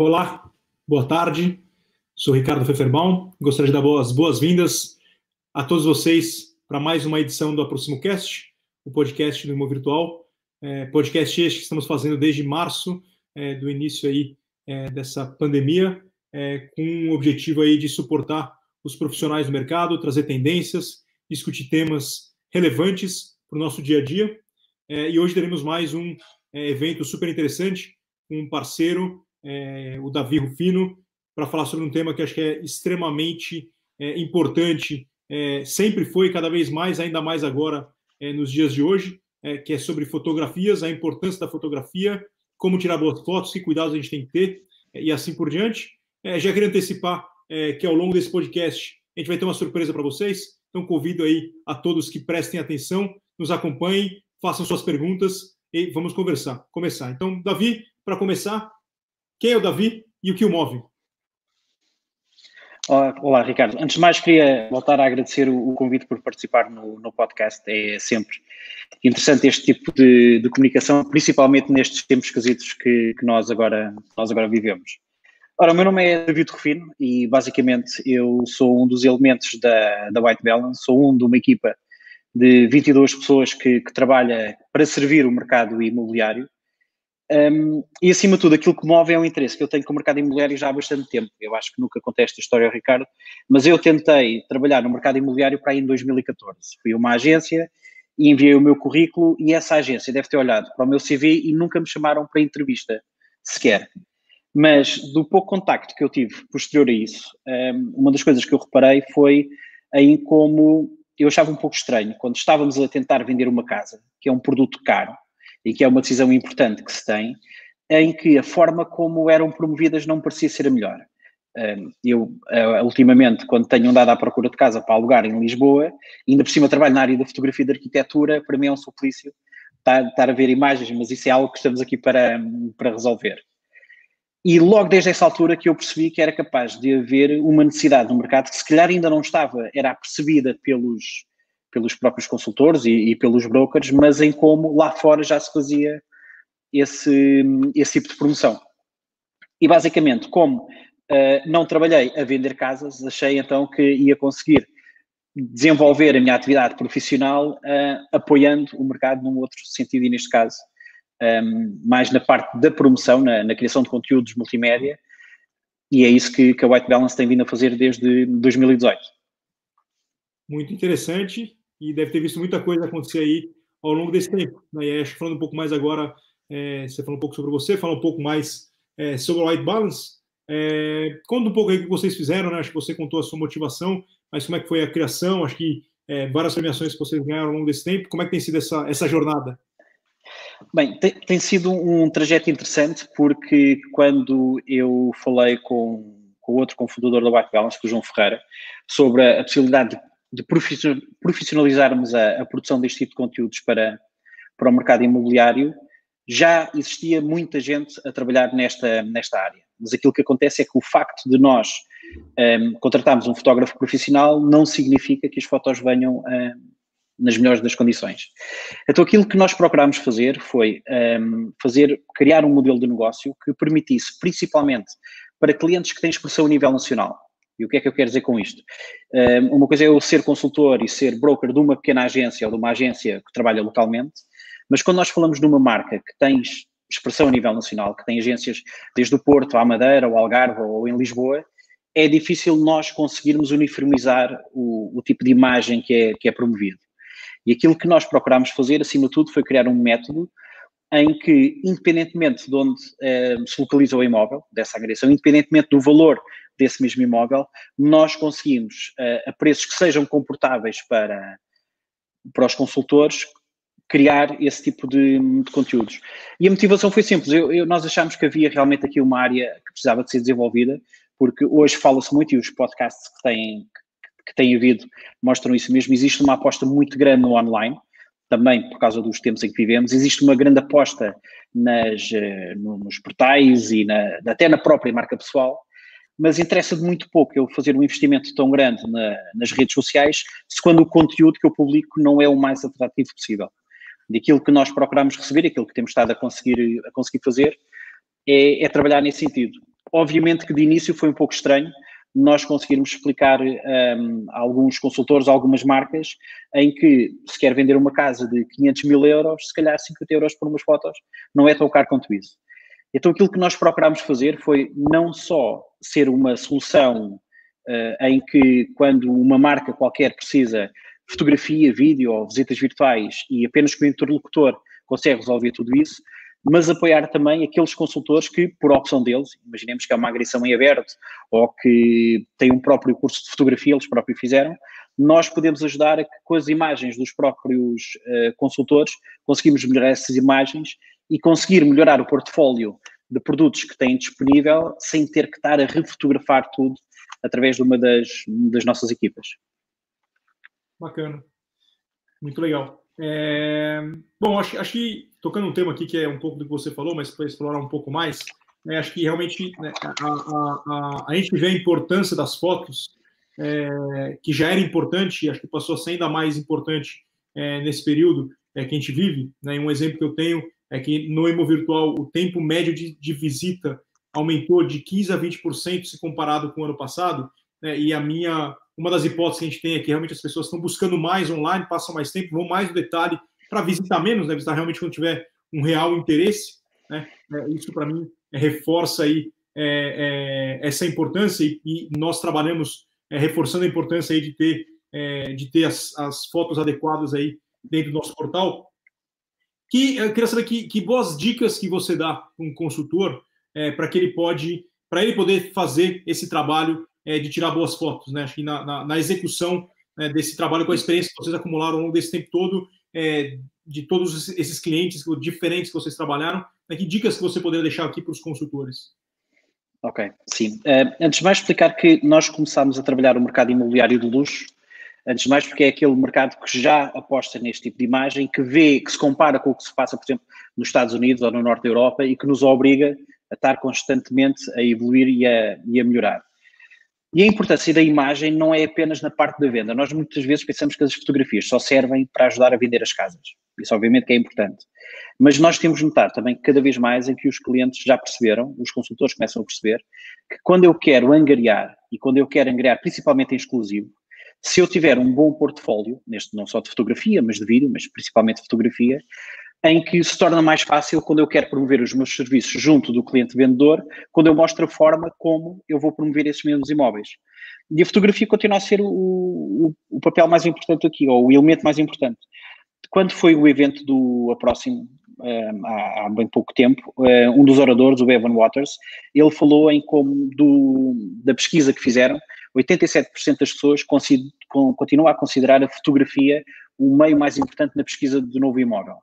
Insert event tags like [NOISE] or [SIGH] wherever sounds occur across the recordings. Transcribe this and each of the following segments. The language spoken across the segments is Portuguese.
Olá, boa tarde. Sou Ricardo Pfefferbaum. Gostaria de dar as boas-vindas a todos vocês para mais uma edição do Aproximo Cast, o podcast do Imo Virtual. É, podcast este que estamos fazendo desde março, é, do início aí é, dessa pandemia, é, com o objetivo aí de suportar os profissionais do mercado, trazer tendências, discutir temas relevantes para o nosso dia a dia. É, e hoje teremos mais um é, evento super interessante com um parceiro é, o Davi Rufino, para falar sobre um tema que acho que é extremamente é, importante, é, sempre foi, cada vez mais, ainda mais agora, é, nos dias de hoje, é, que é sobre fotografias, a importância da fotografia, como tirar boas fotos, que cuidados a gente tem que ter, é, e assim por diante. já queria antecipar que ao longo desse podcast a gente vai ter uma surpresa para vocês, então convido aí a todos que prestem atenção, nos acompanhem, façam suas perguntas e vamos conversar, começar. Então, Davi, para começar, quem é o Davi e o que o move? Olá, Ricardo. Antes de mais, queria voltar a agradecer o, convite por participar no, no, podcast. É sempre interessante este tipo de, de comunicação, principalmente nestes tempos esquisitos que, que, nós, agora, nós agora vivemos. Ora, o meu nome é David Rufino e, basicamente, eu sou um dos elementos da, da White Balance, sou um de uma equipa de 22 pessoas que, que trabalha para servir o mercado imobiliário um, e acima de tudo, aquilo que move é o interesse que eu tenho com o mercado imobiliário já há bastante tempo. Eu acho que nunca contei esta história ao Ricardo, mas eu tentei trabalhar no mercado imobiliário para aí em 2014. Fui a uma agência e enviei o meu currículo e essa agência deve ter olhado para o meu CV e nunca me chamaram para entrevista sequer. Mas do pouco contacto que eu tive posterior a isso, uma das coisas que eu reparei foi em como eu achava um pouco estranho quando estávamos a tentar vender uma casa, que é um produto caro, e que é uma decisão importante que se tem, em que a forma como eram promovidas não parecia ser a melhor. Eu, ultimamente, quando tenho andado à procura de casa para alugar em Lisboa, ainda por cima trabalho na área da fotografia e da arquitetura, para mim é um suplício estar a ver imagens, mas isso é algo que estamos aqui para, para resolver. E logo desde essa altura que eu percebi que era capaz de haver uma necessidade no mercado que se calhar ainda não estava, era percebida pelos, pelos próprios consultores e, e, pelos brokers, mas em como lá fora já se fazia esse, esse tipo de promoção. E basicamente, como uh, não trabalhei a vender casas, achei então que ia conseguir desenvolver a minha atividade profissional uh, apoiando o mercado num outro sentido, e neste caso, um, ehm, mais na parte da promoção, na, na, criação de conteúdos multimédia, e é isso que, que a White Balance tem vindo a fazer desde 2018. Muito interessante e deve ter visto muita coisa acontecer aí ao longo desse tempo. Né? E acho que falando um pouco mais agora, é, você falou um pouco sobre você, fala um pouco mais é, sobre o White Balance. É, conta um pouco aí o que vocês fizeram, né? Acho que você contou a sua motivação, mas como é que foi a criação? Acho que é, várias premiações que vocês ganharam ao longo desse tempo. Como é que tem sido essa, essa jornada? Bem, tem, tem sido um trajeto interessante porque quando eu falei com, com outro cofundador da White Balance, com o João Ferreira, sobre a, possibilidade de de profissionalizarmos a, a, produção deste tipo de conteúdos para, para o mercado imobiliário, já existia muita gente a trabalhar nesta, nesta área. Mas aquilo que acontece é que o facto de nós um, contratarmos um fotógrafo profissional não significa que as fotos venham um, nas melhores das condições. Então, aquilo que nós procurámos fazer foi um, fazer, criar um modelo de negócio que permitisse, principalmente para clientes que têm expressão a nível nacional, e o que é que eu quero dizer com isto? Uma coisa é eu ser consultor e ser broker de uma pequena agência ou de uma agência que trabalha localmente, mas quando nós falamos de uma marca que tem expressão a nível nacional, que tem agências desde o Porto à Madeira, ao Algarve ou em Lisboa, é difícil nós conseguirmos uniformizar o, o tipo de imagem que é, que é promovido. E aquilo que nós procurámos fazer, acima de tudo, foi criar um método em que, independentemente de onde eh, se localiza o imóvel, dessa agressão, independentemente do valor desse mesmo imóvel, nós conseguimos, uh, a preços que sejam comportáveis para, para os consultores, criar esse tipo de, de conteúdos. E a motivação foi simples. Eu, eu, nós achámos que havia realmente aqui uma área que precisava de ser desenvolvida, porque hoje fala-se muito, e os podcasts que têm, que têm havido mostram isso mesmo, existe uma aposta muito grande no online, também por causa dos tempos em que vivemos, existe uma grande aposta nas, eh, nos portais e na, até na própria marca pessoal, mas interessa de muito pouco eu fazer um investimento tão grande na, nas redes sociais se quando o conteúdo que eu publico não é o mais atrativo possível. Daquilo que nós procuramos receber, aquilo que temos estado a conseguir, a conseguir fazer, é, é trabalhar nesse sentido. obviamente que de início foi um pouco estranho nós conseguirmos explicar um, a alguns consultores, a algumas marcas, em que se quer vender uma casa de 500 mil euros, se calhar 50 euros por umas fotos não é tão caro quanto isso. Então aquilo que nós procurámos fazer foi não só ser uma solução uh, em que quando uma marca qualquer precisa fotografia, vídeo ou visitas virtuais e apenas com o interlocutor consegue resolver tudo isso, mas apoiar também aqueles consultores que, por opção deles, imaginemos que é uma agressão em aberto ou que tem um próprio curso de fotografia, eles próprios fizeram, nós podemos ajudar a que com as imagens dos próprios uh, consultores conseguimos melhorar essas imagens e conseguir melhorar o portfólio de produtos que têm disponível sem ter que estar a refotografar tudo através de uma das, das nossas equipas. Bacana. Muito legal. É... Bom, acho, acho que, tocando um tema aqui que é um pouco do que você falou, mas para explorar um pouco mais, né, acho que realmente né, a, a, a, a, gente vê a importância das fotos, é, que já era importante, acho que passou a ser ainda mais importante é, nesse período é, que a gente vive. Né, um exemplo que eu tenho é que no Emo Virtual o tempo médio de, de visita aumentou de 15% a 20% se comparado com o ano passado, né, e a minha uma das hipóteses que a gente tem é que realmente as pessoas estão buscando mais online, passam mais tempo, vão mais no detalhe para visitar menos, né? Visitar realmente quando tiver um real interesse. Né? É, isso, para mim, reforça aí é, é, essa importância e, e nós trabalhamos é, reforçando a importância aí de ter, é, de ter as, as, fotos adequadas aí dentro do nosso portal. Que, eu queria saber que, que boas dicas que você dá para um consultor para que ele pode, para ele poder fazer esse trabalho é, de tirar boas fotos, né? Acho que na, na, na execução né, desse trabalho, com a experiência que vocês acumularam ao longo desse tempo todo, é, de todos esses clientes diferentes que vocês trabalharam, né, que dicas que você poderia deixar aqui para os consultores? Ok, sim. Uh, antes de mais explicar que nós começámos a trabalhar o mercado imobiliário de luxo, antes de mais porque é aquele mercado que já aposta neste tipo de imagem, que vê, que se compara com o que se passa, por exemplo, nos Estados Unidos ou no Norte da Europa e que nos obriga a estar constantemente a evoluir e a, e a melhorar. E a importância da imagem não é apenas na parte da venda. Nós muitas vezes pensamos que as fotografias só servem para ajudar a vender as casas. Isso obviamente que é importante. Mas nós temos notar também que cada vez mais em que os clientes já perceberam, os consultores começam a perceber, que quando eu quero angariar, e quando eu quero angariar principalmente em exclusivo, se eu tiver um bom portfólio, neste não só de fotografia, mas de vídeo, mas principalmente de fotografia, em que se torna mais fácil quando eu quero promover os meus serviços junto do cliente vendedor, quando eu mostro a forma como eu vou promover esses mesmos imóveis. E a fotografia continua a ser o, o, o papel mais importante aqui, ou o elemento mais importante. Quando foi o evento do Aproximo, um, há, há, bem pouco tempo, um dos oradores, o Bevan Waters, ele falou em como do, da pesquisa que fizeram, 87% das pessoas continuam a considerar a fotografia o meio mais importante na pesquisa do novo imóvel.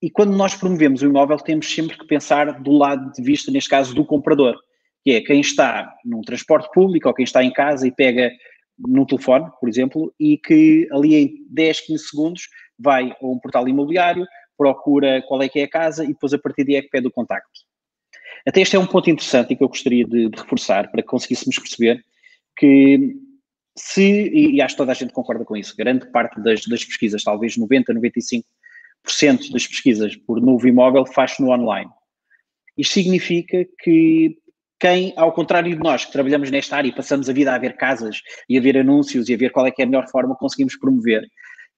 E quando nós promovemos o imóvel, temos sempre que pensar do lado de vista, neste caso, do comprador, que é quem está num transporte público ou quem está em casa e pega no telefone, por exemplo, e que ali em 10, 15 segundos vai a um portal imobiliário, procura qual é que é a casa e depois a partir daí é que pede o contacto. Até este é um ponto interessante e que eu gostaria de, de reforçar para que conseguíssemos perceber que se, e acho que toda a gente concorda com isso, grande parte das, das pesquisas, talvez 90, 95 das pesquisas por novo imóvel faz-se no online. Isto significa que quem, ao contrário de nós que trabalhamos nesta área e passamos a vida a ver casas e a ver anúncios e a ver qual é que é a melhor forma conseguimos promover,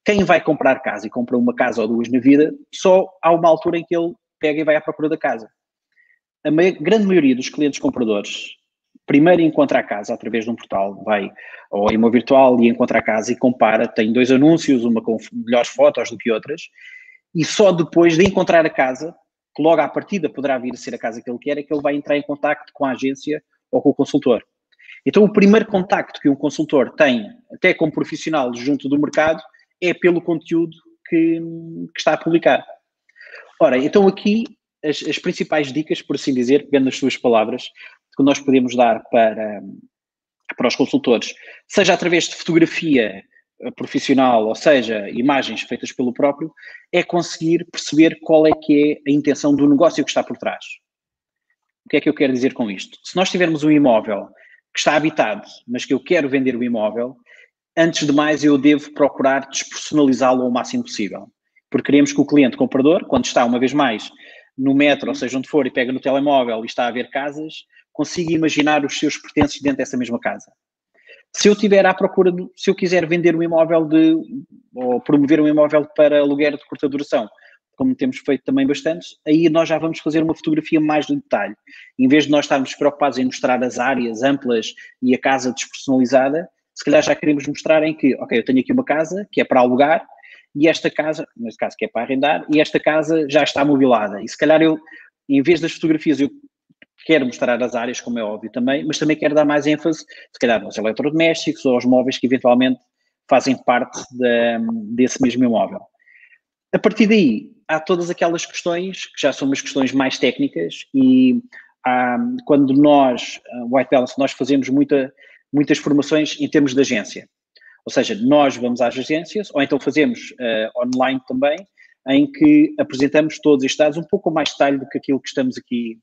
quem vai comprar casa e compra uma casa ou duas na vida, só há uma altura em que ele pega e vai à procura da casa. A grande maioria dos clientes compradores primeiro encontra a casa através de um portal, vai ao imóvel virtual e encontra a casa e compara, tem dois anúncios, uma com melhores fotos do que outras, e só depois de encontrar a casa, que logo à partida poderá vir a ser a casa que ele quer, é que ele vai entrar em contacto com a agência ou com o consultor. Então, o primeiro contacto que um consultor tem, até como profissional junto do mercado, é pelo conteúdo que, que está a publicar. Ora, então aqui as, as, principais dicas, por assim dizer, pegando as suas palavras, que nós podemos dar para, para os consultores, seja através de fotografia profissional, ou seja, imagens feitas pelo próprio, é conseguir perceber qual é que é a intenção do negócio que está por trás. O que é que eu quero dizer com isto? Se nós tivermos um imóvel que está habitado, mas que eu quero vender o imóvel, antes de mais eu devo procurar despersonalizá-lo ao máximo possível. Porque queremos que o cliente comprador, quando está uma vez mais no metro, ou seja, onde for, e pega no telemóvel e está a ver casas, consiga imaginar os seus pertences dentro dessa mesma casa. Se eu tiver à procura, se eu quiser vender um imóvel de, ou promover um imóvel para aluguer de curta duração, como temos feito também bastante, aí nós já vamos fazer uma fotografia mais de detalhe. Em vez de nós estarmos preocupados em mostrar as áreas amplas e a casa despersonalizada, se calhar já queremos mostrar em que, ok, eu tenho aqui uma casa que é para alugar e esta casa, neste caso que é para arrendar, e esta casa já está mobilada. E se calhar eu, em vez das fotografias, eu quero mostrar as áreas, como é óbvio também, mas também quero dar mais ênfase, se calhar, aos eletrodomésticos ou aos móveis que eventualmente fazem parte de, desse mesmo imóvel. A partir daí, há todas aquelas questões que já são umas questões mais técnicas e há, quando nós, White Balance, nós fazemos muita, muitas formações em termos de agência. Ou seja, nós vamos às agências, ou então fazemos uh, online também, em que apresentamos todos estes dados um pouco mais detalhe do que aquilo que estamos aqui,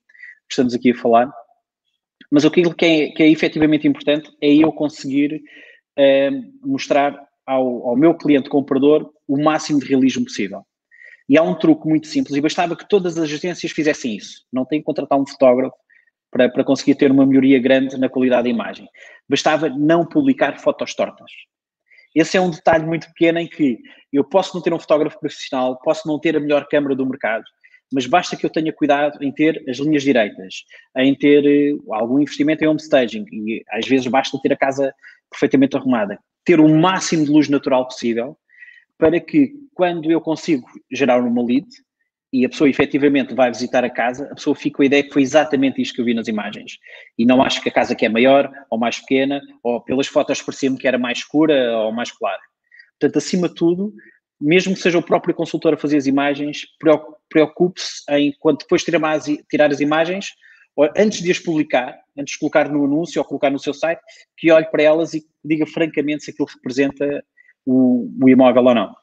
que estamos aqui a falar. Mas aquilo que é, que é efetivamente importante é eu conseguir uh, mostrar ao, ao meu cliente comprador o máximo de realismo possível. E há um truque muito simples, e bastava que todas as agências fizessem isso. Não tem que contratar um fotógrafo para, para conseguir ter uma melhoria grande na qualidade da imagem. Bastava não publicar fotos tortas. Esse é um detalhe muito pequeno em que eu posso não ter um fotógrafo profissional, posso não ter a melhor câmera do mercado, mas basta que eu tenha cuidado em ter as linhas direitas, em ter uh, algum investimento em home staging, e às vezes basta ter a casa perfeitamente arrumada, ter o máximo de luz natural possível, para que quando eu consigo gerar uma lead, e a pessoa efetivamente vai visitar a casa, a pessoa fica com a ideia que foi exatamente isto que eu vi nas imagens. E não acho que a casa que é maior ou mais pequena, ou pelas fotos parecia-me que era mais escura ou mais clara. Portanto, acima de tudo, mesmo que seja o próprio consultor a fazer as imagens, preocupe-se em, quando depois tirar, as imagens, antes de as publicar, antes de colocar no anúncio ou colocar no seu site, que olhe para elas e diga francamente se aquilo representa o, o imóvel ou não.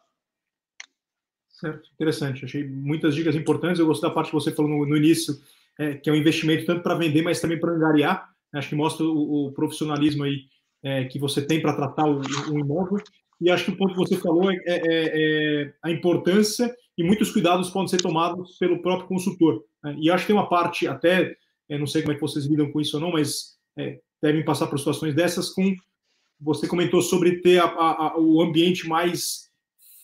Certo, interessante. Achei muitas dicas importantes. Eu gostei da parte que você falou no, no início, é, que é um investimento tanto para vender, mas também para angariar. Acho que mostra o, o profissionalismo aí é, que você tem para tratar o, o, imóvel. E acho que o ponto que você falou é, é, é, a importância e muitos cuidados podem ser tomados pelo próprio consultor. Né? E acho que tem uma parte, até, não sei como é que vocês lidam com isso ou não, mas é, devem passar por situações dessas com. Você comentou sobre ter a, a, a, o ambiente mais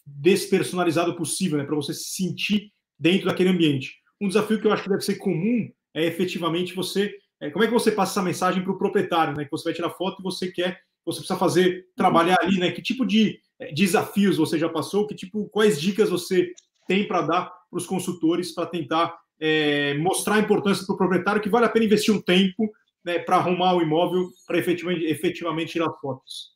despersonalizado possível, né, para você se sentir dentro daquele ambiente. Um desafio que eu acho que deve ser comum é efetivamente você. É, como é que você passa essa mensagem para o proprietário, né? Que você vai tirar foto e você quer, você precisa fazer, trabalhar ali, né? Que tipo de é, desafios você já passou? Que tipo, quais dicas você tem para dar para os consultores para tentar é, mostrar a importância para o proprietário que vale a pena investir um tempo né, para arrumar o imóvel para efetivamente, efetivamente tirar fotos?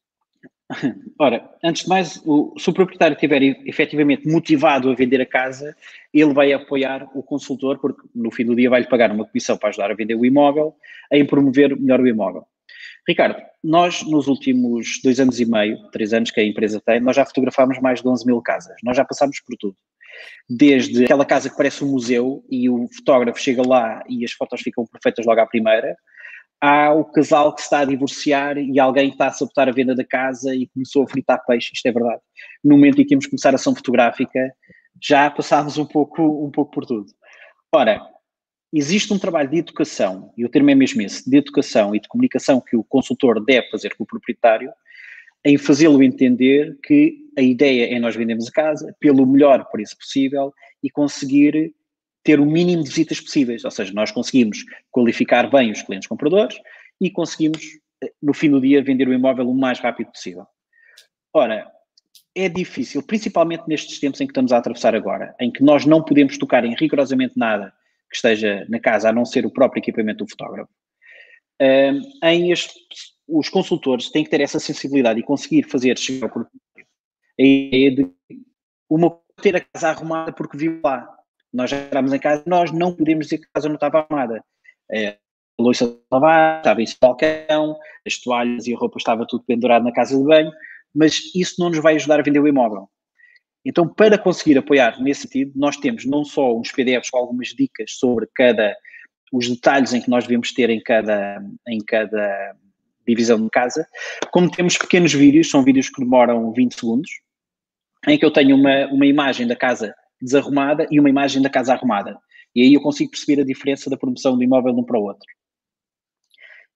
[LAUGHS] Ora, antes de mais, o, se o proprietário estiver efetivamente motivado a vender a casa, ele vai apoiar o consultor, porque no fim do dia vai-lhe pagar uma comissão para ajudar a vender o imóvel, em promover melhor o imóvel. Ricardo, nós nos últimos dois anos e meio, três anos que a empresa tem, nós já fotografámos mais de 11 mil casas. Nós já passámos por tudo. Desde aquela casa que parece um museu e o fotógrafo chega lá e as fotos ficam perfeitas logo à primeira, há o casal que se está a divorciar e alguém está a sabotar a venda da casa e começou a fritar peixe, isto é verdade. No momento em que íamos começar a ação fotográfica, já passámos um pouco, um pouco por tudo. Ora, existe um trabalho de educação, e o termo é mesmo esse, de educação e de comunicação que o consultor deve fazer com o proprietário, em fazê-lo entender que a ideia é nós vendermos a casa pelo melhor preço possível e conseguir ter o mínimo de visitas possíveis, ou seja, nós conseguimos qualificar bem os clientes compradores e conseguimos, eh, no fim do dia, vender o imóvel o mais rápido possível. Ora, é difícil, principalmente nestes tempos em que estamos a atravessar agora, em que nós não podemos tocar em rigorosamente nada que esteja na casa, a não ser o próprio equipamento do fotógrafo. Em este, os consultores têm que ter essa sensibilidade e conseguir fazer chegar ao a ideia de uma ter a casa arrumada porque viu lá, nós já entramos em casa, nós não podemos dizer que a casa não estava arrumada. É, a louça estava, estava em balcão, as toalhas e a roupa estava tudo pendurado na casa de banho, mas isso não nos vai ajudar a vender o imóvel. Então, para conseguir apoiar nesse sentido, nós temos não só uns PDFs com algumas dicas sobre cada, os detalhes em que nós devemos ter em cada, em cada divisão de casa, como temos pequenos vídeos, são vídeos que demoram 20 segundos, em que eu tenho uma, uma imagem da casa desarrumada e uma imagem da casa arrumada. E aí eu consigo perceber a diferença da promoção do imóvel de um para o outro.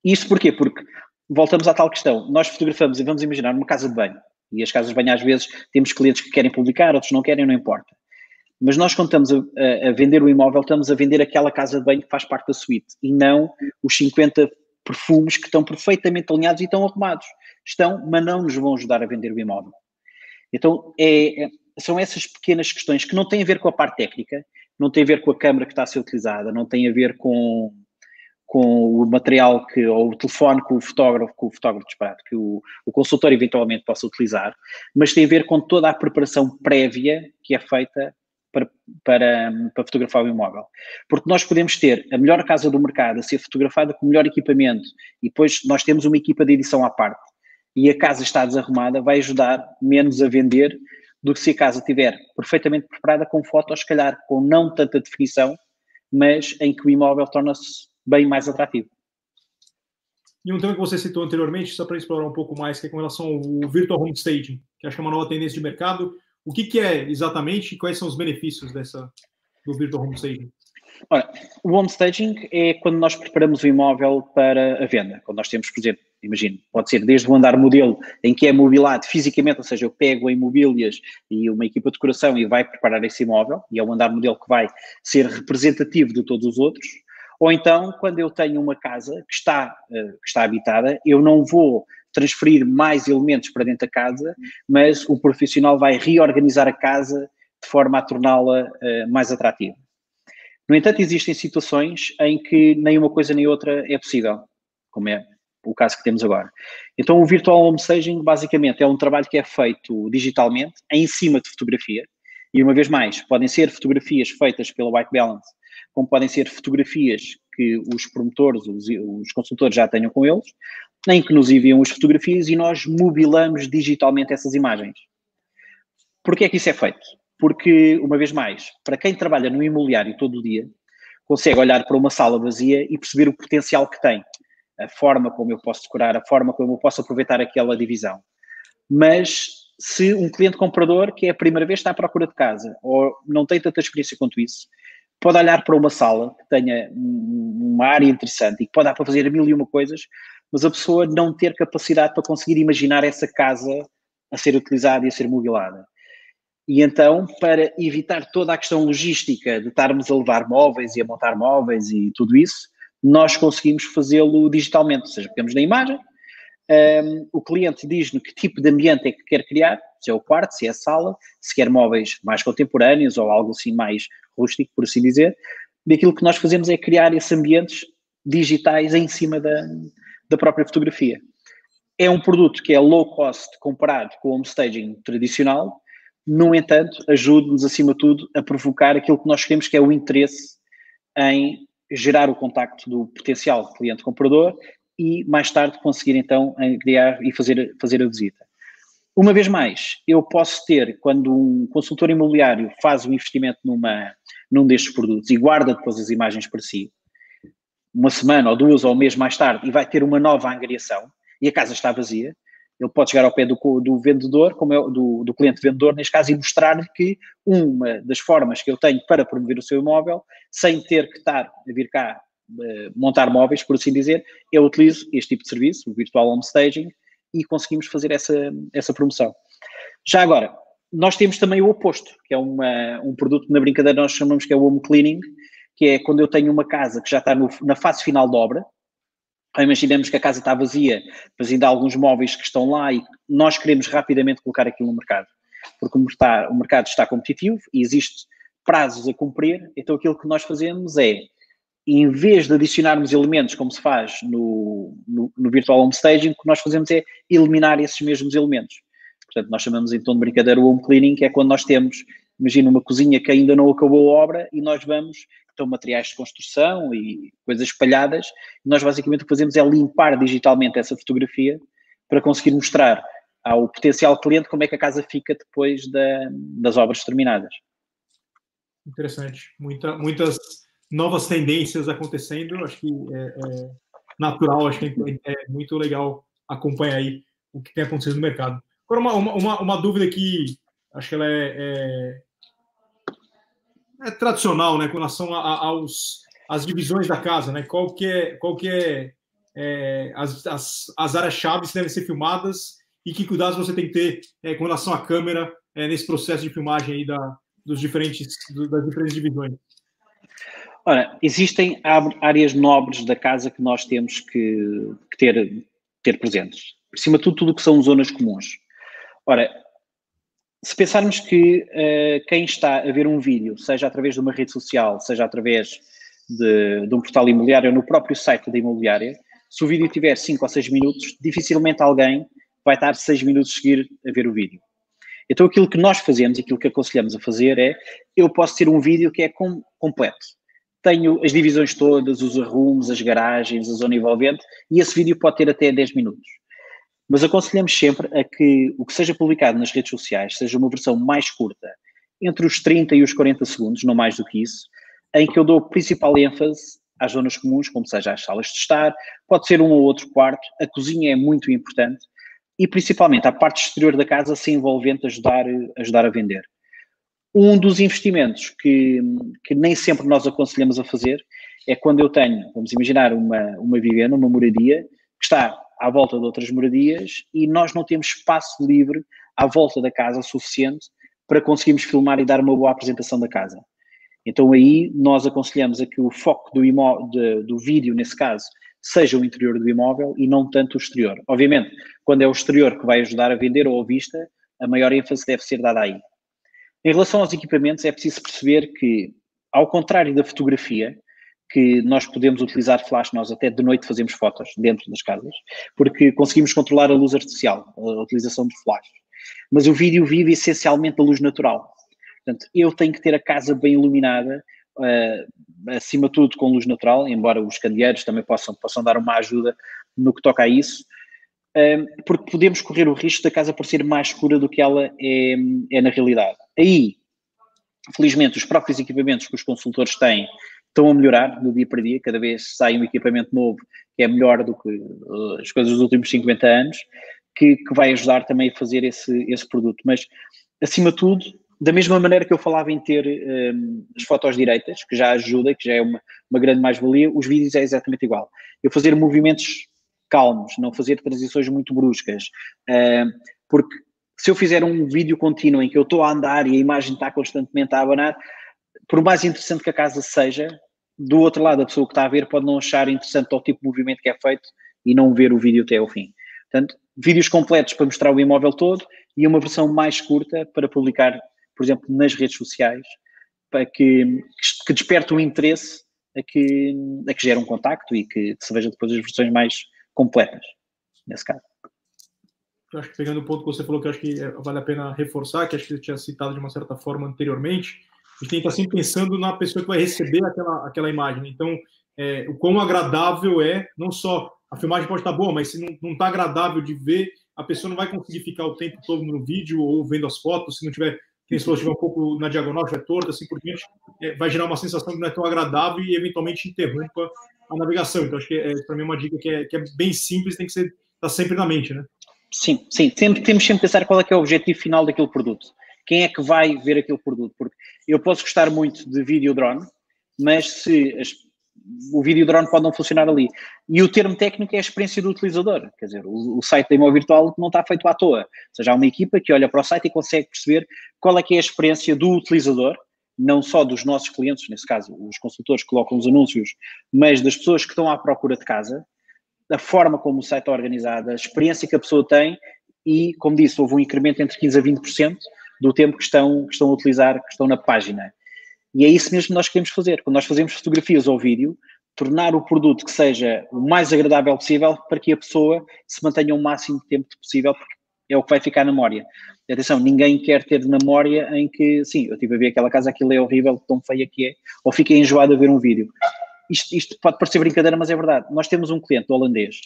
Isso porquê? Porque voltamos à tal questão. Nós fotografamos e vamos imaginar uma casa de banho. E as casas de banho, às vezes, temos clientes que querem publicar, outros não querem, não importa. Mas nós, quando estamos a, a, vender o imóvel, estamos a vender aquela casa de banho que faz parte da suíte e não os 50 perfumes que estão perfeitamente alinhados e estão arrumados. Estão, mas não nos vão ajudar a vender o imóvel. Então, é, é, são essas pequenas questões que não têm a ver com a parte técnica, não têm a ver com a câmara que está a ser utilizada, não têm a ver com, com o material que, ou o telefone que o fotógrafo, que o fotógrafo disparado, que o, o consultor eventualmente possa utilizar, mas tem a ver com toda a preparação prévia que é feita para, para, para, fotografar o imóvel. Porque nós podemos ter a melhor casa do mercado a ser fotografada com o melhor equipamento e depois nós temos uma equipa de edição à parte e a casa está desarrumada, vai ajudar menos a vender do que se a casa estiver perfeitamente preparada com fotos, se calhar com não tanta definição, mas em que o imóvel torna-se bem mais atrativo. E um tema que você citou anteriormente, só para explorar um pouco mais, que é com relação ao virtual home staging, que acho que é uma nova tendência de mercado. O que, que é exatamente e quais são os benefícios dessa, do virtual home staging? Ora, o home staging é quando nós preparamos o imóvel para a venda. Quando nós temos, por exemplo, imagino, pode ser desde o andar modelo, em que é mobilado fisicamente, ou seja, eu pego em mobílias e uma equipa de decoração e vai preparar esse imóvel, e é o andar modelo que vai ser representativo de todos os outros. Ou então, quando eu tenho uma casa que está, eh, que está habitada, eu não vou transferir mais elementos para dentro da casa, mas o profissional vai reorganizar a casa de forma a torná-la uh, mais atrativa. No entanto, existem situações em que nem uma coisa nem outra é possível, como é o caso que temos agora. Então, o Virtual Home Staging, basicamente, é um trabalho que é feito digitalmente, em cima de fotografia, e uma vez mais, podem ser fotografias feitas pela White Balance, como podem ser fotografias que os promotores, os, os consultores já tenham com eles, em que nos enviam as fotografias e nós mobilamos digitalmente essas imagens. Porquê é que isso é feito? Porque, uma vez mais, para quem trabalha no imobiliário todo o dia, consegue olhar para uma sala vazia e perceber o potencial que tem, a forma como eu posso decorar, a forma como eu posso aproveitar aquela divisão. Mas se um cliente comprador que é a primeira vez está à procura de casa ou não tem tanta experiência quanto isso, pode olhar para uma sala que tenha uma área interessante e que pode dar para fazer mil e uma coisas, mas a pessoa não ter capacidade para conseguir imaginar essa casa a ser utilizada e a ser mobilada. E então, para evitar toda a questão logística de estarmos a levar móveis e a montar móveis e tudo isso, nós conseguimos fazê-lo digitalmente, ou seja, pegamos na imagem, um, o cliente diz-nos que tipo de ambiente é que quer criar, se é o quarto, se é a sala, se quer móveis mais contemporâneos ou algo assim mais rústico, por assim dizer. E aquilo que nós fazemos é criar esses ambientes digitais em cima da, da própria fotografia. É um produto que é low cost comparado com o home staging tradicional, no entanto, ajuda-nos, acima de tudo, a provocar aquilo que nós queremos, que é o interesse em gerar o contacto do potencial cliente-comprador e, mais tarde, conseguir, então, criar e fazer, fazer a visita. Uma vez mais, eu posso ter, quando um consultor imobiliário faz um investimento numa, num destes produtos e guarda depois as imagens para si, uma semana ou duas ou um mês mais tarde e vai ter uma nova angariação e a casa está vazia, ele pode chegar ao pé do, do vendedor, como é, do, do cliente vendedor, neste caso, e mostrar-lhe que uma das formas que eu tenho para promover o seu imóvel, sem ter que estar a vir cá montar móveis, por assim dizer, eu utilizo este tipo de serviço, o Virtual Home Staging, e conseguimos fazer essa, essa promoção. Já agora, nós temos também o oposto, que é uma, um produto que na brincadeira nós chamamos que é o home cleaning, que é quando eu tenho uma casa que já está no, na fase final da obra, imaginemos que a casa está vazia, mas ainda há alguns móveis que estão lá e nós queremos rapidamente colocar aquilo no mercado, porque o mercado, o mercado está competitivo e existe prazos a cumprir, então aquilo que nós fazemos é, em vez de adicionarmos elementos como se faz no, no, no Virtual Home Staging, o que nós fazemos é eliminar esses mesmos elementos. Portanto, nós chamamos tom de brincadeira o home cleaning, que é quando nós temos, imagina uma cozinha que ainda não acabou a obra e nós vamos, então materiais de construção e coisas espalhadas, e nós basicamente o que fazemos é limpar digitalmente essa fotografia para conseguir mostrar ao potencial cliente como é que a casa fica depois da, das obras terminadas. Interessante. Muita, muitas novas tendências acontecendo, acho que é, é natural, acho que é, é muito legal acompanhar aí o que tem acontecido no mercado. Agora, uma, uma, uma dúvida que acho que ela é, é, é tradicional, né, com relação a, a, aos as divisões da casa, né? Qual que é, qual que é é, as, as, as áreas-chave que devem ser filmadas e que cuidados você tem que ter é, com relação à câmera é, nesse processo de filmagem aí da, dos diferentes, das diferentes divisões? Ora, existem áreas nobres da casa que nós temos que, que ter, ter presentes. Por cima de tudo, tudo que são zonas comuns. Ora, se pensarmos que uh, quem está a ver um vídeo, seja através de uma rede social, seja através de, de um portal imobiliário ou no próprio site da imobiliária, se o vídeo tiver 5 ou 6 minutos, dificilmente alguém vai estar 6 minutos a seguir a ver o vídeo. Então aquilo que nós fazemos e aquilo que aconselhamos a fazer é, eu posso ter um vídeo que é com, completo. Tenho as divisões todas, os arrumos, as garagens, a zona envolvente, e esse vídeo pode ter até 10 minutos. Mas aconselhamos sempre a que o que seja publicado nas redes sociais seja uma versão mais curta, entre os 30 e os 40 segundos, não mais do que isso, em que eu dou principal ênfase às zonas comuns, como seja as salas de estar, pode ser um ou outro quarto, a cozinha é muito importante e principalmente a parte exterior da casa ser envolvente ajudar, ajudar a vender. Um dos investimentos que, que nem sempre nós aconselhamos a fazer é quando eu tenho, vamos imaginar, uma, uma vivenda, uma moradia, que está à volta de outras moradias e nós não temos espaço livre à volta da casa suficiente para conseguirmos filmar e dar uma boa apresentação da casa. Então aí nós aconselhamos a que o foco do, de, do vídeo, nesse caso, seja o interior do imóvel e não tanto o exterior. Obviamente, quando é o exterior que vai ajudar a vender ou a vista, a maior ênfase deve ser dada aí. Em relação aos equipamentos, é preciso perceber que, ao contrário da fotografia, que nós podemos utilizar flash, nós até de noite fazemos fotos dentro das casas, porque conseguimos controlar a luz artificial, a utilização de flash. Mas o vídeo vive essencialmente da luz natural. Portanto, eu tenho que ter a casa bem iluminada, uh, acima de tudo com luz natural, embora os candeeiros também possam, possam dar uma ajuda no que toca a isso, porque podemos correr o risco da casa parecer mais escura do que ela é, é na realidade. Aí, felizmente, os próprios equipamentos que os consultores têm estão a melhorar do dia para dia, cada vez sai um equipamento novo que é melhor do que uh, as coisas dos últimos 50 anos, que, que vai ajudar também a fazer esse, esse produto. Mas, acima de tudo, da mesma maneira que eu falava em ter um, as fotos direitas, que já ajuda, que já é uma, uma grande mais-valia, os vídeos é exatamente igual. Eu fazer movimentos calmos, não fazer transições muito bruscas, uh, porque se eu fizer um vídeo contínuo em que eu estou a andar e a imagem está constantemente a abanar, por mais interessante que a casa seja, do outro lado, a pessoa que está a ver pode não achar interessante o tipo de movimento que é feito e não ver o vídeo até ao fim. Portanto, vídeos completos para mostrar o imóvel todo e uma versão mais curta para publicar, por exemplo, nas redes sociais, para que, que desperte o interesse a que, a que gere um contacto e que se veja depois as versões mais completas, nesse caso. Eu acho que pegando o ponto que você falou, que acho que vale a pena reforçar, que acho que você tinha citado de uma certa forma anteriormente, a gente tem que estar sempre pensando na pessoa que vai receber aquela, aquela imagem. Então, é, o quão agradável é, não só a filmagem pode estar boa, mas se não está agradável de ver, a pessoa não vai conseguir ficar o tempo todo no vídeo ou vendo as fotos, se não tiver, se estiver um pouco na diagonal, estiver torta, assim por diante, é, vai gerar uma sensação que não é tão agradável e eventualmente interrompa a navegação. Então, acho que é, para mim, é uma dica que é, que é bem simples, tem que ser tá sempre na mente, né? Sim, sim. Sempre, temos sempre que pensar qual é que é o objetivo final daquele produto quem é que vai ver aquele produto? Porque eu posso gostar muito de vídeo drone, mas se as, o vídeo drone pode não funcionar ali. E o termo técnico é a experiência do utilizador. Quer dizer, o, o site da Imóvel Virtual não está feito à toa. Ou seja, há uma equipa que olha para o site e consegue perceber qual é que é a experiência do utilizador, não só dos nossos clientes, nesse caso, os consultores que colocam os anúncios, mas das pessoas que estão à procura de casa, a forma como o site é organizado, a experiência que a pessoa tem e, como disse, houve um incremento entre 15% a 20% do tempo que estão, que estão a utilizar, que estão na página. E é isso mesmo que nós queremos fazer. Quando nós fazemos fotografias ou vídeo, tornar o produto que seja o mais agradável possível para que a pessoa se mantenha o máximo de tempo possível, porque é o que vai ficar na memória. Atenção, ninguém quer ter memória em que, sim, eu estive a ver aquela casa, aquilo é horrível, tão feia que é, ou fiquei enjoado a ver um vídeo. Isto, isto pode parecer brincadeira, mas é verdade. Nós temos um cliente holandês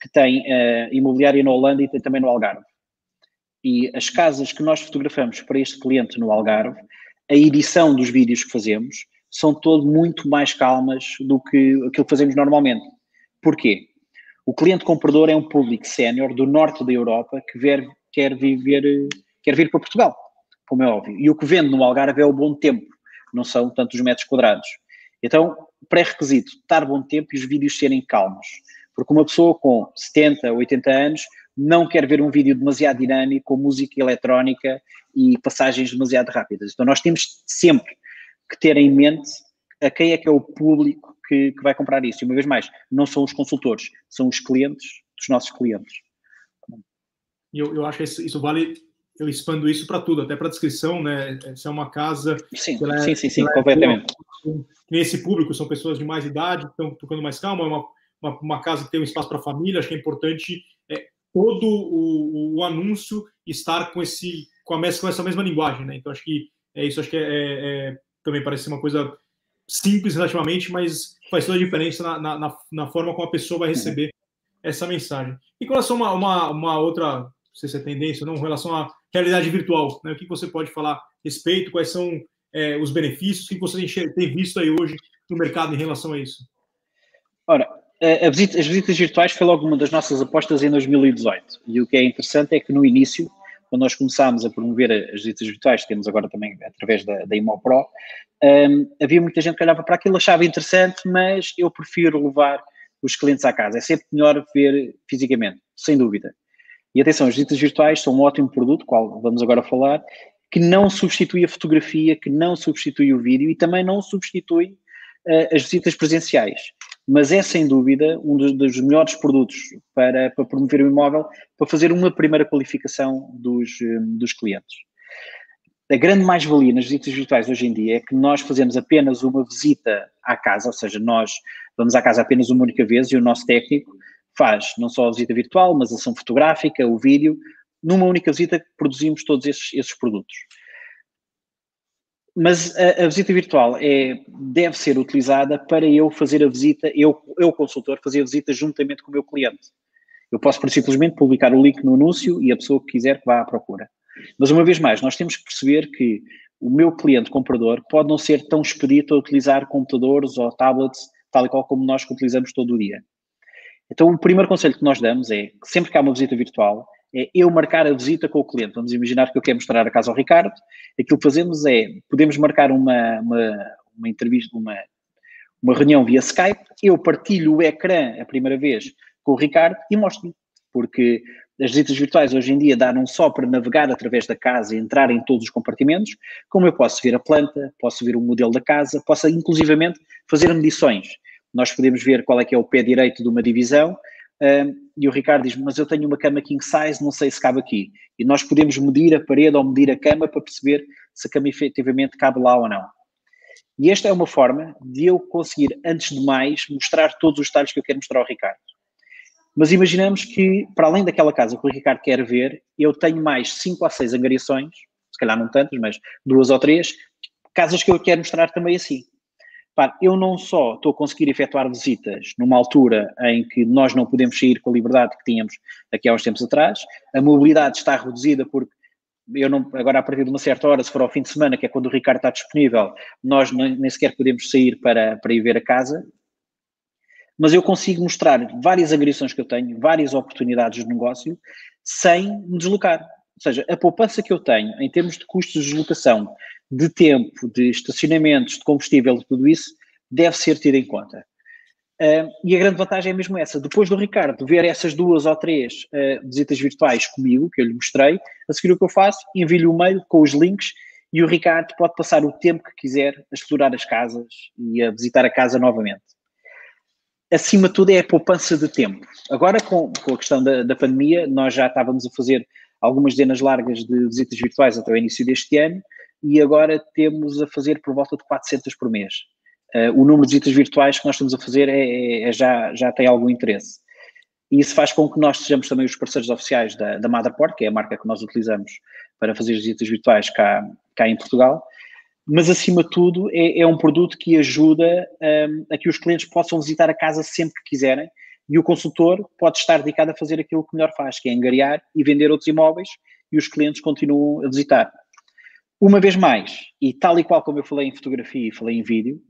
que tem uh, imobiliário na Holanda e tem também no Algarve e as casas que nós fotografamos para este cliente no Algarve, a edição dos vídeos que fazemos são todo muito mais calmas do que aquilo que fazemos normalmente. Porquê? O cliente comprador é um público sénior do norte da Europa que quer, quer, viver, quer vir para Portugal, como é óbvio. E o que vende no Algarve é o bom tempo, não são tantos metros quadrados. Então, pré-requisito, estar bom tempo e os vídeos serem calmos. Porque uma pessoa com 70, 80 anos não quer ver um vídeo demasiado dinâmico, com música eletrónica e passagens demasiado rápidas. Então nós temos sempre que ter em mente a quem é que é o público que, que vai comprar isso. E uma vez mais, não são os consultores, são os clientes dos nossos clientes. Eu, eu acho que isso, isso vale eu expando isso para tudo, até para a descrição, né? Se é uma casa. Sim, é, sim, sim, sim, completamente. É esse público são pessoas de mais idade, estão tocando mais calma, é uma, uma, uma, casa que tem um espaço para a família, acho que é importante é, todo o, o, anúncio estar com, esse, com, a, com essa mesma linguagem, né? Então acho que é isso, acho que é, é, é também parece uma coisa simples relativamente, mas faz toda a diferença na, na, na forma como a pessoa vai receber essa mensagem. E com relação a uma, uma, uma outra, não sei se é tendência ou não, em relação à realidade virtual, né? o que você pode falar a respeito, quais são é, os benefícios, o que você tem visto aí hoje no mercado em relação a isso? Ora, visita, as visitas virtuais foi logo uma das nossas apostas em 2018. E o que é interessante é que no início, quando nós começámos a promover as visitas virtuais, que temos agora também através da, da ImoPro, um, havia muita gente que olhava para aquilo, achava interessante, mas eu prefiro levar os clientes à casa. É sempre melhor ver fisicamente, sem dúvida. E atenção, as visitas virtuais são um ótimo produto, qual vamos agora falar, que não substitui a fotografia, que não substitui o vídeo e também não substitui uh, as visitas presenciais. Mas é sem dúvida um dos, dos melhores produtos para, para, promover o imóvel, para fazer uma primeira qualificação dos, um, dos clientes. A grande mais-valia nas visitas virtuais hoje em dia é que nós fazemos apenas uma visita à casa, ou seja, nós vamos à casa apenas uma única vez e o nosso técnico faz não só a visita virtual, mas a ação fotográfica, o vídeo, numa única visita produzimos todos esses, esses produtos. Mas a, a, visita virtual é, deve ser utilizada para eu fazer a visita, eu, eu consultor, fazer a visita juntamente com o meu cliente. Eu posso simplesmente publicar o link no anúncio e a pessoa que quiser que vá à procura. Mas uma vez mais, nós temos que perceber que o meu cliente comprador pode não ser tão expedito a utilizar computadores ou tablets, tal e qual como nós que utilizamos todo o dia. Então, o primeiro conselho que nós damos é que sempre que há uma visita virtual, é eu marcar a visita com o cliente. Vamos imaginar que eu quero mostrar a casa ao Ricardo. Aquilo que fazemos é, podemos marcar uma, uma, uma entrevista, uma, uma reunião via Skype, eu partilho o ecrã a primeira vez com o Ricardo e mostro-lhe. Porque as visitas virtuais hoje em dia dá não só para navegar através da casa e entrar em todos os compartimentos, como eu posso ver a planta, posso ver o modelo da casa, posso inclusivamente fazer medições. Nós podemos ver qual é que é o pé direito de uma divisão e o Ricardo diz, mas eu tenho uma cama king size, não sei se cabe aqui. E nós podemos medir a parede ou medir a cama para perceber se a cama efetivamente cabe lá ou não. E esta é uma forma de eu conseguir, antes de mais, mostrar todos os detalhes que eu quero mostrar ao Ricardo. Mas imaginamos que, para além daquela casa que o Ricardo quer ver, eu tenho mais 5 a 6 angariações, se calhar não tantas, mas duas ou três, casas que eu quero mostrar também assim. Eu não só estou a conseguir efetuar visitas numa altura em que nós não podemos sair com a liberdade que tínhamos aqui há uns tempos atrás, a mobilidade está reduzida porque eu não, agora a partir de uma certa hora, se for ao fim de semana, que é quando o Ricardo está disponível, nós nem sequer podemos sair para, para ir ver a casa, mas eu consigo mostrar várias agressões que eu tenho, várias oportunidades de negócio, sem me deslocar. Ou seja, a poupança que eu tenho em termos de custos de deslocação, de tempo, de estacionamentos, de combustível, tudo isso, deve ser tido em conta. Uh, e a grande vantagem é mesmo essa. Depois do Ricardo ver essas duas ou três uh, visitas virtuais comigo, que eu lhe mostrei, a seguir o que eu faço, envio-lhe o um mail com os links e o Ricardo pode passar o tempo que quiser a explorar as casas e a visitar a casa novamente acima de tudo, é a poupança de tempo. Agora, com, com a questão da, da, pandemia, nós já estávamos a fazer algumas dezenas largas de visitas virtuais até o início deste ano e agora temos a fazer por volta de 400 por mês. Uh, o número de visitas virtuais que nós estamos a fazer é, é, é, já, já tem algum interesse. E isso faz com que nós sejamos também os parceiros oficiais da, da que é a marca que nós utilizamos para fazer as visitas virtuais cá, cá em Portugal mas acima de tudo é, é um produto que ajuda um, a que os clientes possam visitar a casa sempre que quiserem e o consultor pode estar dedicado a fazer aquilo que melhor faz, que é angariar e vender outros imóveis e os clientes continuam a visitar. Uma vez mais, e tal e qual como eu falei em fotografia e falei em vídeo,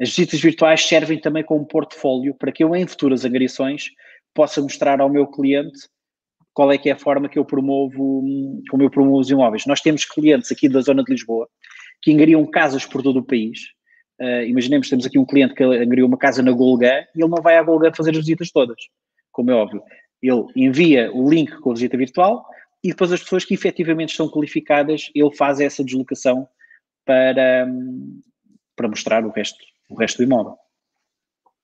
as visitas virtuais servem também como portfólio para que eu, em futuras angariações, possa mostrar ao meu cliente qual é que é a forma que eu promovo, como eu promovo os imóveis. Nós temos clientes aqui da zona de Lisboa que engariam casas por todo o país uh, imaginemos, temos aqui um cliente que angariou uma casa na Golgã e ele não vai à Golgã fazer as visitas todas, como é óbvio. Ele envia o link com a visita virtual e depois as pessoas que efetivamente estão qualificadas, ele faz essa deslocação para, para mostrar o resto, o resto do imóvel.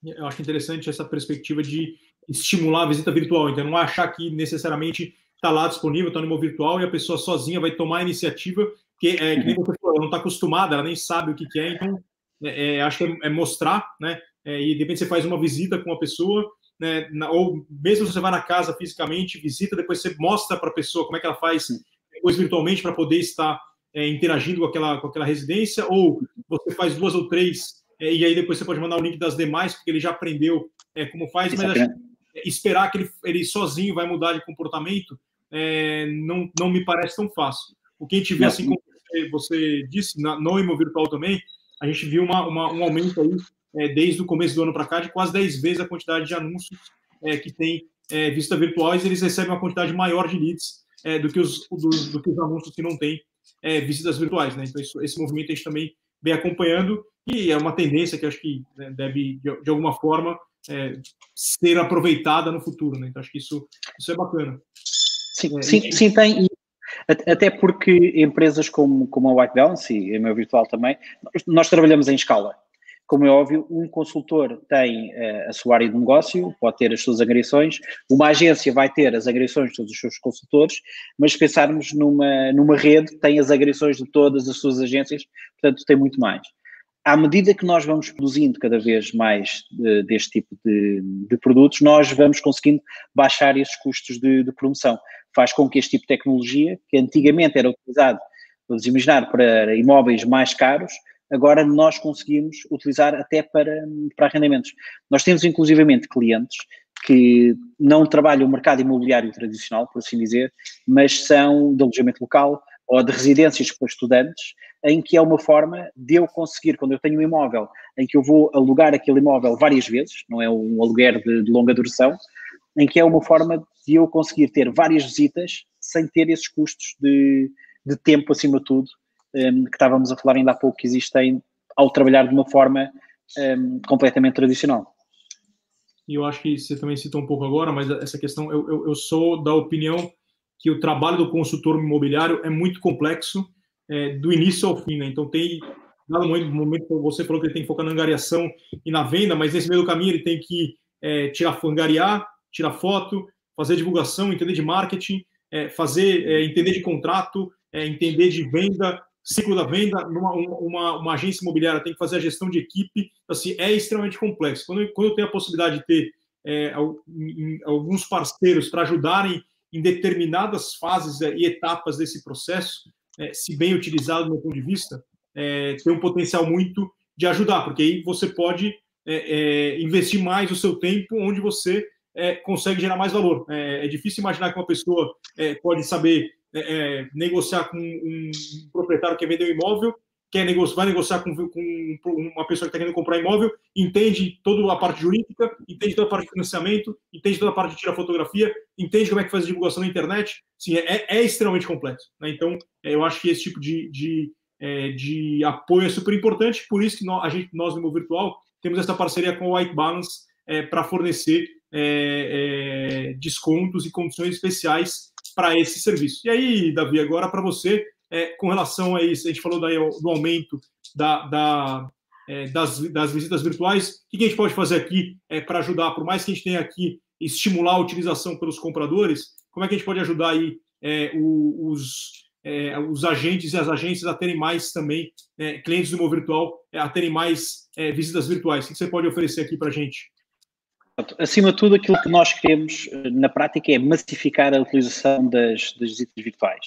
Eu acho interessante essa perspectiva de estimular a visita virtual, então não achar que necessariamente está lá disponível, está no imóvel virtual e a pessoa sozinha vai tomar a iniciativa, que, é, que nem você falou, ela não está acostumada, ela nem sabe o que, que é, então é, é, acho que é, é mostrar, né? É, e de repente você faz uma visita com a pessoa, né? Na, ou mesmo se você vai na casa fisicamente, visita, depois você mostra para a pessoa como é que ela faz depois virtualmente para poder estar é, interagindo com aquela, com aquela residência, ou você faz duas ou três, é, e aí depois você pode mandar o link das demais, porque ele já aprendeu é, como faz, mas acho, esperar que ele, ele sozinho vai mudar de comportamento não, não me parece tão fácil. O que a gente vê, assim como você, você disse, na, no Imo Virtual também, a gente viu uma, uma, um aumento aí, é, desde o começo do ano para cá, de quase 10 vezes a quantidade de anúncios é, que tem é, vista virtuais, eles recebem uma quantidade maior de leads é, do, que os, do, do, que os anúncios que não têm é, visitas virtuais. Né? Então, isso, esse movimento a gente também vem acompanhando e é uma tendência que acho que né, deve, de, de, alguma forma, é, ser aproveitada no futuro. Né? Então, acho que isso, isso é bacana. Sim, sim, sim, tem. Até porque empresas como, como a White Balance e a meu virtual também, nós trabalhamos em escala. Como é óbvio, um consultor tem uh, a sua área de negócio, pode ter as suas agressões, uma agência vai ter as agressões de todos os seus consultores, mas se pensarmos numa, numa rede, tem as agressões de todas as suas agências, portanto tem muito mais. À medida que nós vamos produzindo cada vez mais de, deste tipo de, de, produtos, nós vamos conseguindo baixar esses custos de, de promoção faz com que este tipo de tecnologia, que antigamente era utilizado, vamos imaginar, para imóveis mais caros, agora nós conseguimos utilizar até para, para arrendamentos. Nós temos inclusivamente clientes que não trabalham o mercado imobiliário tradicional, por assim dizer, mas são de alojamento local ou de residências para estudantes, em que é uma forma de eu conseguir, quando eu tenho um imóvel em que eu vou alugar aquele imóvel várias vezes, não é um aluguer de, de longa duração, em que é uma forma de eu conseguir ter várias visitas sem ter esses custos de, de tempo, acima de tudo, um, que estávamos a falar ainda há pouco, que existem ao trabalhar de uma forma um, completamente tradicional. E eu acho que você também citou um pouco agora, mas essa questão, eu, eu, eu sou da opinião que o trabalho do consultor imobiliário é muito complexo é, do início ao fim, né? Então tem dado momento, momento você falou que ele tem que focar na angariação e na venda, mas nesse meio do caminho ele tem que é, tirar angariar, tirar foto, fazer divulgação, entender de marketing, é, fazer, é, entender de contrato, é, entender de venda, ciclo da venda. Numa, uma, uma, agência imobiliária tem que fazer a gestão de equipe, assim, é extremamente complexo. Quando, eu, quando eu tenho a possibilidade de ter é, alguns parceiros para ajudarem em determinadas fases é, e etapas desse processo, é, se bem utilizado do meu ponto de vista, tem um potencial muito de ajudar, porque aí você pode investir mais o seu tempo onde você é, consegue gerar mais valor. É, é, difícil imaginar que uma pessoa é, pode saber é, é, negociar com um proprietário que vender um imóvel, quer negociar, vai negociar com, com uma pessoa que está querendo comprar imóvel, entende toda a parte jurídica, entende toda a parte de financiamento, entende toda a parte de tirar fotografia, entende como é que faz a divulgação na internet. Sim, é, é extremamente complexo. Né? Então, eu acho que esse tipo de, de, de apoio é super importante, por isso que nós, a gente, nós no Imóvel Virtual temos essa parceria com o White Balance para fornecer é, é, descontos e condições especiais para esse serviço. E aí, Davi, agora para você, é, com relação a isso, a gente falou daí do aumento da, da, é, das, das, visitas virtuais, o que a gente pode fazer aqui é, para ajudar, por mais que a gente tenha aqui estimular a utilização pelos compradores, como é que a gente pode ajudar aí é, os, os agentes e as agências a terem mais também, clientes do Imóvel Virtual, a terem mais visitas virtuais? O que você pode oferecer aqui para a gente? Acima de tudo, aquilo que nós queremos eh, na prática é massificar a utilização das, das visitas virtuais.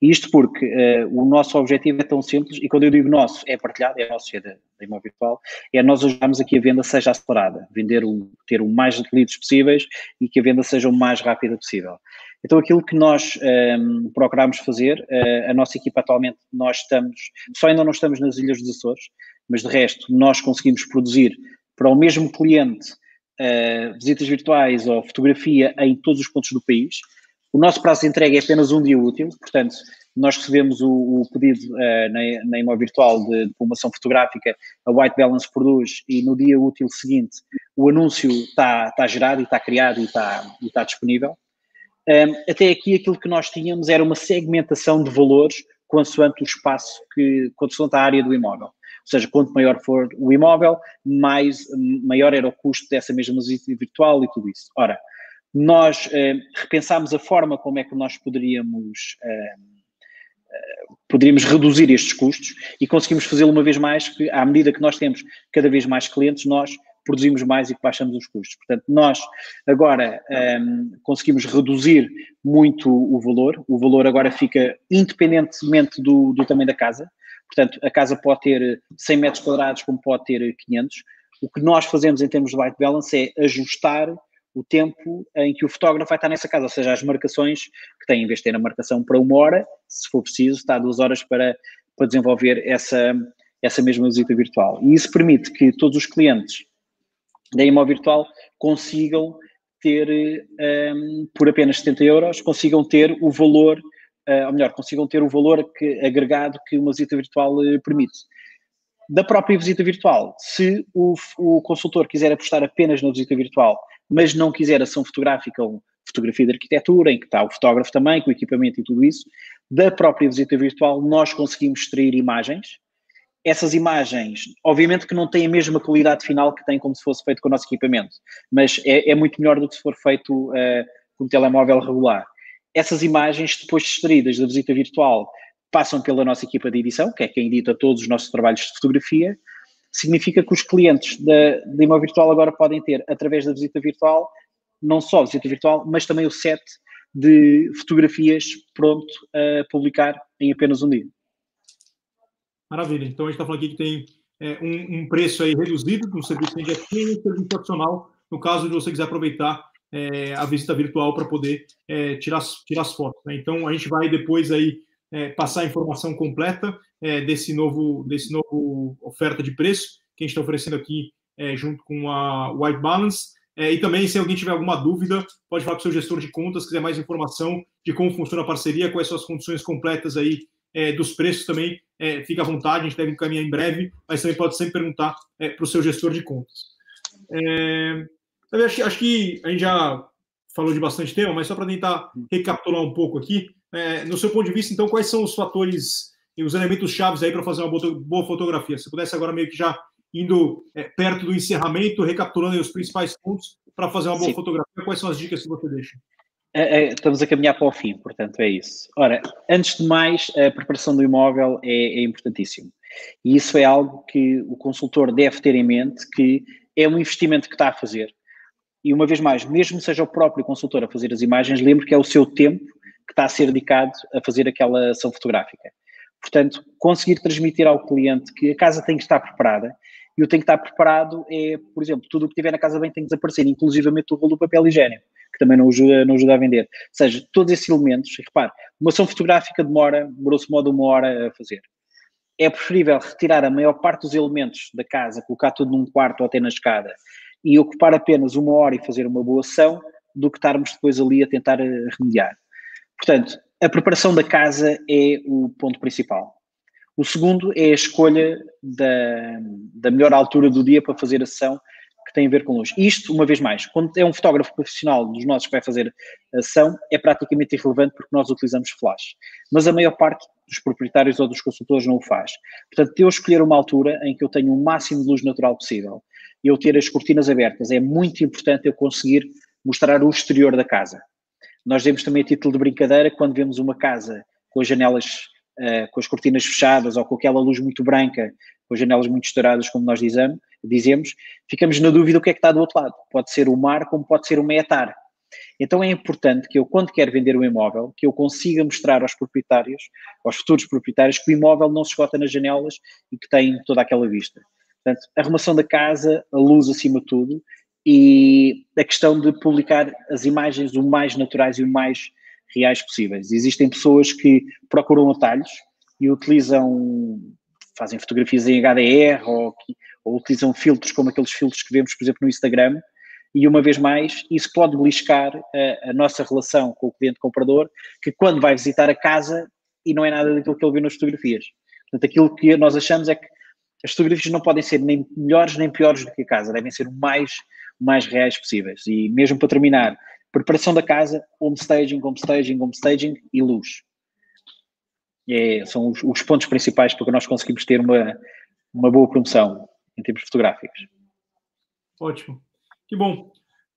E isto porque uh, o nosso objetivo é tão simples, e quando eu digo nosso, é partilhado, é nosso, é da, da Imóvel Virtual, é nós ajudarmos a que a venda seja acelerada, vender o, ter o mais de leads possíveis e que a venda seja o mais rápida possível. Então, aquilo que nós um, ehm, procuramos fazer, uh, a nossa equipa atualmente, nós estamos, só ainda não estamos nas Ilhas dos Açores, mas de resto, nós conseguimos produzir para o mesmo cliente uh, visitas virtuais ou fotografia em todos os pontos do país. O nosso prazo de entrega é apenas um dia útil, portanto, nós recebemos o, o pedido uh, na, na Imo Virtual de, de formação fotográfica, a White Balance produz e no dia útil seguinte o anúncio está, está gerado e está criado e está, está disponível. Um, até aqui aquilo que nós tínhamos era uma segmentação de valores consoante o espaço, que, consoante a área do imóvel. Seja, quanto maior for o imóvel, mais, maior era o custo dessa mesma visita virtual e tudo isso. Ora, nós eh, repensámos a forma como é que nós poderíamos, eh, eh, poderíamos reduzir estes custos e conseguimos fazê-lo uma vez mais, que à medida que nós temos cada vez mais clientes, nós produzimos mais e baixamos os custos. Portanto, nós agora um, ehm, conseguimos reduzir muito o valor, o valor agora fica independentemente do, do tamanho da casa, portanto, a casa pode ter 100 metros quadrados como pode ter 500. O que nós fazemos em termos de white balance é ajustar o tempo em que o fotógrafo vai estar nessa casa, ou seja, as marcações que tem, em vez de ter a marcação para uma hora, se for preciso, está duas horas para, para desenvolver essa, essa mesma visita virtual. E isso permite que todos os clientes da imóvel virtual consigam ter, um, por apenas 70 euros, consigam ter o valor, ou melhor, consigam ter o valor que, agregado que uma visita virtual uh, permite da própria visita virtual. Se o, o, consultor quiser apostar apenas na visita virtual mas não quiser ação fotográfica ou fotografia de arquitetura, em que está o fotógrafo também, com o equipamento e tudo isso, da própria visita virtual nós conseguimos extrair imagens. Essas imagens, obviamente que não têm a mesma qualidade final que tem como se fosse feito com o nosso equipamento, mas é, é muito melhor do que se for feito uh, com um telemóvel regular. Essas imagens, depois extraídas da visita virtual, passam pela nossa equipa de edição, que é quem edita todos os nossos trabalhos de fotografia, significa que os clientes da, Imóvel Virtual agora podem ter, através da visita virtual, não só a visita virtual, mas também o set de fotografias pronto a publicar em apenas um dia. Maravilha. Então a gente está falando aqui que tem é, um, um, preço aí reduzido do serviço de um serviço opcional, no caso de você quiser aproveitar é, a visita virtual para poder é, tirar, tirar as fotos. Né? Então a gente vai depois aí é, passar a informação completa é, desse novo desse novo oferta de preço que a gente está oferecendo aqui é, junto com a White Balance. É, e também, se alguém tiver alguma dúvida, pode falar com o seu gestor de contas, quiser mais informação de como funciona a parceria, quais são as condições completas aí é, dos preços também, é, fica à vontade, a gente deve encaminhar em breve, mas também pode sempre perguntar para o seu gestor de contas. Acho, acho que a gente já falou de bastante tema, mas só para tentar recapitular um pouco aqui, é, no seu ponto de vista, então, quais são os fatores e os elementos chaves aí para fazer uma boa fotografia? Se pudesse agora meio que já indo é, perto do encerramento, recapitulando os principais pontos para fazer uma boa Sim. fotografia, quais são as dicas que você deixa? É, é, estamos a caminhar para o fim, portanto, é isso. Ora, antes de mais, a preparação do imóvel é, é importantíssimo. E isso é algo que o consultor deve ter em mente, que é um investimento que está a fazer. E uma vez mais, mesmo seja o próprio consultor a fazer as imagens, lembre que é o seu tempo que está a ser dedicado a fazer aquela ação fotográfica. Portanto, conseguir transmitir ao cliente que a casa tem que estar preparada e o tem que estar preparado é, por exemplo, tudo o que tiver na casa bem tem que desaparecer, inclusivamente o rolo do papel higiênico, que também não ajuda, não ajuda a vender. Ou seja, todos esses elementos, repare, uma ação fotográfica demora, grosso modo, uma hora a fazer. É preferível retirar a maior parte dos elementos da casa, colocar tudo num quarto ou até na escada e ocupar apenas uma hora e fazer uma boa ação do que estarmos depois ali a tentar eh, remediar. Portanto, a preparação da casa é o ponto principal. O segundo é a escolha da, da melhor altura do dia para fazer a sessão que tem a ver com luz. Isto, uma vez mais, quando é um fotógrafo profissional dos nossos que vai fazer a ação, é praticamente irrelevante porque nós utilizamos flash. Mas a maior parte dos proprietários ou dos consultores não o faz. Portanto, eu escolher uma altura em que eu tenho o máximo de luz natural possível eu ter as cortinas abertas, é muito importante eu conseguir mostrar o exterior da casa. Nós vemos também a título de brincadeira, quando vemos uma casa com as janelas, uh, com as cortinas fechadas ou com aquela luz muito branca, com as janelas muito estouradas, como nós dizemos, dizemos, ficamos na dúvida o que é que está do outro lado. Pode ser o mar, como pode ser o meatar. Então é importante que eu, quando quero vender um imóvel, que eu consiga mostrar aos proprietários, aos futuros proprietários, que o imóvel não se esgota nas janelas e que tem toda aquela vista. Portanto, a arrumação da casa, a luz acima de tudo, e a questão de publicar as imagens o mais naturais e o mais reais possíveis. Existem pessoas que procuram atalhos e utilizam, fazem fotografias em HDR ou, ou utilizam filtros como aqueles filtros que vemos, por exemplo, no Instagram, e uma vez mais, isso pode beliscar a, a nossa relação com o cliente comprador, que quando vai visitar a casa e não é nada daquilo que ele viu nas fotografias. Portanto, aquilo que nós achamos é que as fotografias não podem ser nem melhores nem piores do que a casa, devem ser o mais, mais reais possíveis. E mesmo para terminar, preparação da casa, home staging, home staging, home staging e luz. É, são os, os, pontos principais para que nós conseguimos ter uma, uma boa promoção em termos fotográficos. Ótimo. Que bom.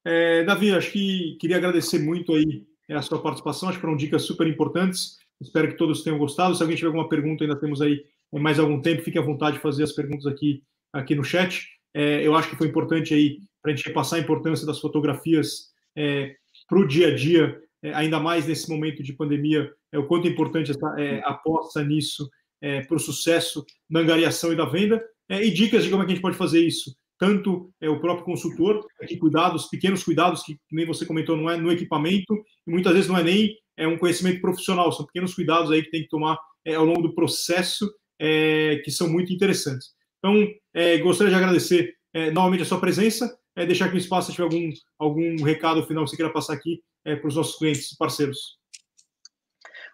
É, Davi, acho que queria agradecer muito aí é, a sua participação, acho que foram dicas super importantes. Espero que todos tenham gostado. Se alguém tiver alguma pergunta, ainda temos aí mais algum tempo, fique à vontade de fazer as perguntas aqui, aqui no chat. É, eu acho que foi importante aí para a gente repassar a importância das fotografias é, para o dia a dia, é, ainda mais nesse momento de pandemia, é, o quanto é importante essa é, aposta nisso é, para o sucesso da angariação e da venda, é, e dicas de como é que a gente pode fazer isso. Tanto é, o próprio consultor, que cuidados, pequenos cuidados, que nem você comentou, não é no equipamento, e muitas vezes não é nem é um conhecimento profissional, são pequenos cuidados aí que tem que tomar é, ao longo do processo, é, que são muito interessantes. Então, é, gostaria de agradecer é, novamente a sua presença, é, deixar aqui um espaço se tiver algum, algum recado final que você queira passar aqui é, para os nossos clientes e parceiros.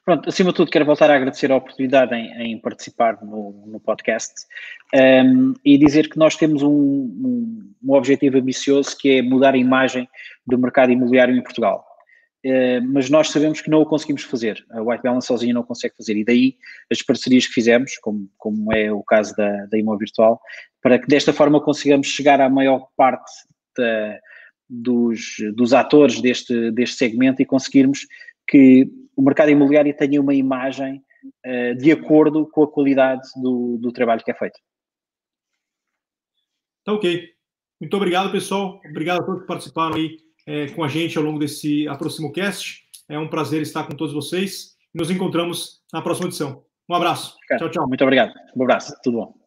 Pronto, acima de tudo, quero voltar a agradecer a oportunidade em, em participar no, no podcast um, ehm, e dizer que nós temos um, um, um, objetivo ambicioso que é mudar a imagem do mercado imobiliário em Portugal. Uh, mas nós sabemos que não o conseguimos fazer. A White Balance sozinha não consegue fazer. E daí as parcerias que fizemos, como, como é o caso da, da Imo Virtual, para que desta forma consigamos chegar à maior parte da, dos, dos atores deste, deste segmento e conseguirmos que o mercado imobiliário tenha uma imagem uh, de acordo com a qualidade do, do trabalho que é feito. Tá ok. Muito obrigado, pessoal. Obrigado a todos que participaram aí é, com a gente ao longo desse Aproximo Cast. É um prazer estar com todos vocês. Nos encontramos na próxima edição. Um abraço. Tchau, tchau. Muito obrigado. Um abraço. Tudo bom.